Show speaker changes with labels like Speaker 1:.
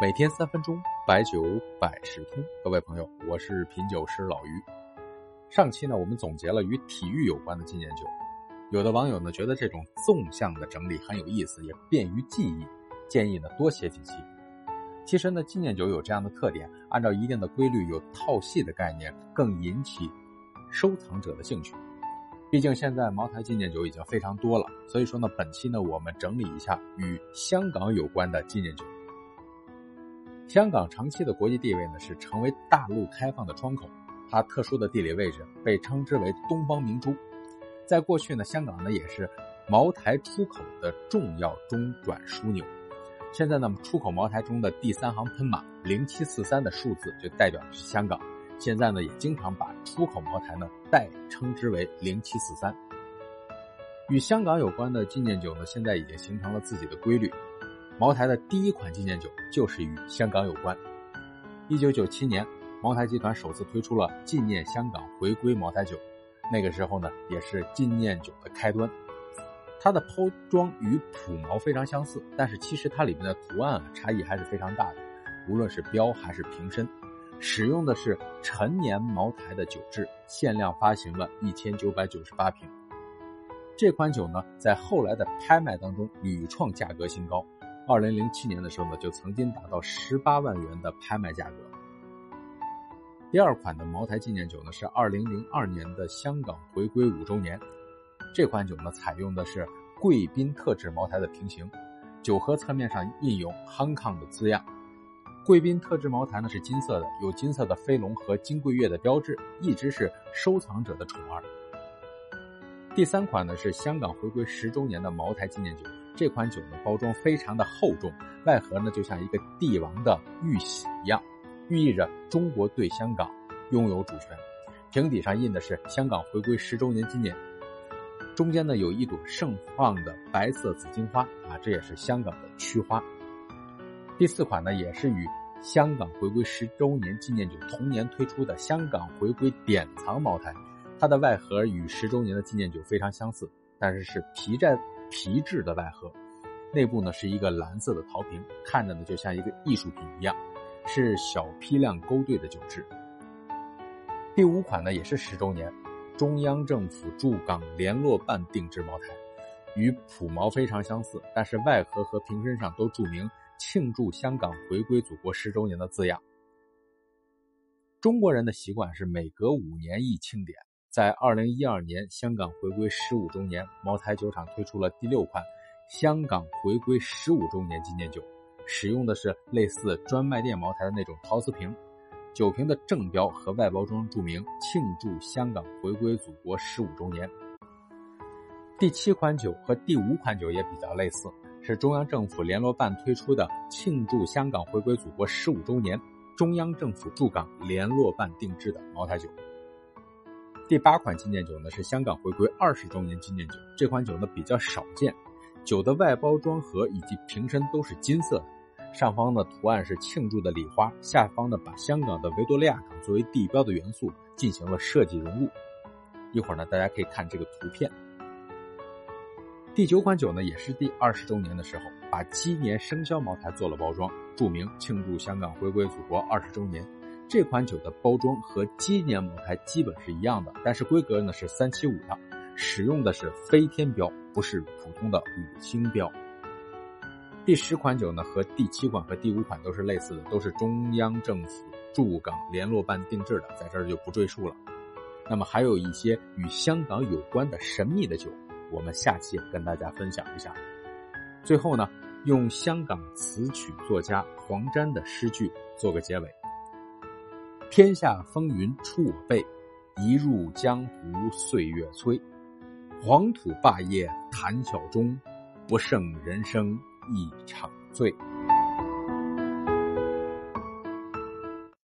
Speaker 1: 每天三分钟，白酒百事通。各位朋友，我是品酒师老于。上期呢，我们总结了与体育有关的纪念酒。有的网友呢，觉得这种纵向的整理很有意思，也便于记忆，建议呢多写几期。其实呢，纪念酒有这样的特点，按照一定的规律，有套系的概念，更引起收藏者的兴趣。毕竟现在茅台纪念酒已经非常多了，所以说呢，本期呢，我们整理一下与香港有关的纪念酒。香港长期的国际地位呢，是成为大陆开放的窗口。它特殊的地理位置被称之为“东方明珠”。在过去呢，香港呢也是茅台出口的重要中转枢纽。现在呢，出口茅台中的第三行喷码零七四三的数字就代表的是香港。现在呢，也经常把出口茅台呢代称之为零七四三。与香港有关的纪念酒呢，现在已经形成了自己的规律。茅台的第一款纪念酒就是与香港有关。一九九七年，茅台集团首次推出了纪念香港回归茅台酒，那个时候呢，也是纪念酒的开端。它的包装与普茅非常相似，但是其实它里面的图案啊差异还是非常大的，无论是标还是瓶身，使用的是陈年茅台的酒质，限量发行了一千九百九十八瓶。这款酒呢，在后来的拍卖当中屡创价格新高。二零零七年的时候呢，就曾经达到十八万元的拍卖价格。第二款的茅台纪念酒呢，是二零零二年的香港回归五周年。这款酒呢，采用的是贵宾特制茅台的瓶型，酒盒侧面上印有 “Hong Kong” 的字样。贵宾特制茅台呢是金色的，有金色的飞龙和金桂月的标志，一直是收藏者的宠儿。第三款呢是香港回归十周年的茅台纪念酒。这款酒的包装非常的厚重，外盒呢就像一个帝王的玉玺一样，寓意着中国对香港拥有主权。瓶底上印的是香港回归十周年纪念，中间呢有一朵盛放的白色紫荆花啊，这也是香港的区花。第四款呢也是与香港回归十周年纪念酒同年推出的香港回归典藏茅台，它的外盒与十周年的纪念酒非常相似，但是是皮带。皮质的外盒，内部呢是一个蓝色的陶瓶，看着呢就像一个艺术品一样，是小批量勾兑的酒质。第五款呢也是十周年，中央政府驻港联络办定制茅台，与普茅非常相似，但是外盒和瓶身上都注明庆祝香港回归祖国十周年的字样。中国人的习惯是每隔五年一庆典。在二零一二年香港回归十五周年，茅台酒厂推出了第六款香港回归十五周年纪念酒，使用的是类似专卖店茅台的那种陶瓷瓶，酒瓶的正标和外包装注明“庆祝香港回归祖国十五周年”。第七款酒和第五款酒也比较类似，是中央政府联络办推出的“庆祝香港回归祖国十五周年”，中央政府驻港联络办定制的茅台酒。第八款纪念酒呢是香港回归二十周年纪念酒，这款酒呢比较少见，酒的外包装盒以及瓶身都是金色的，上方的图案是庆祝的礼花，下方呢把香港的维多利亚港作为地标的元素进行了设计融入。一会儿呢大家可以看这个图片。第九款酒呢也是第二十周年的时候，把鸡年生肖茅台做了包装，注明庆祝香港回归祖国二十周年。这款酒的包装和纪念茅台基本是一样的，但是规格呢是三七五的，使用的是飞天标，不是普通的五星标。第十款酒呢和第七款和第五款都是类似的，都是中央政府驻港联络办定制的，在这儿就不赘述了。那么还有一些与香港有关的神秘的酒，我们下期跟大家分享一下。最后呢，用香港词曲作家黄沾的诗句做个结尾。天下风云出我辈，一入江湖岁月催。黄土霸业谈笑中，不胜人生一场醉。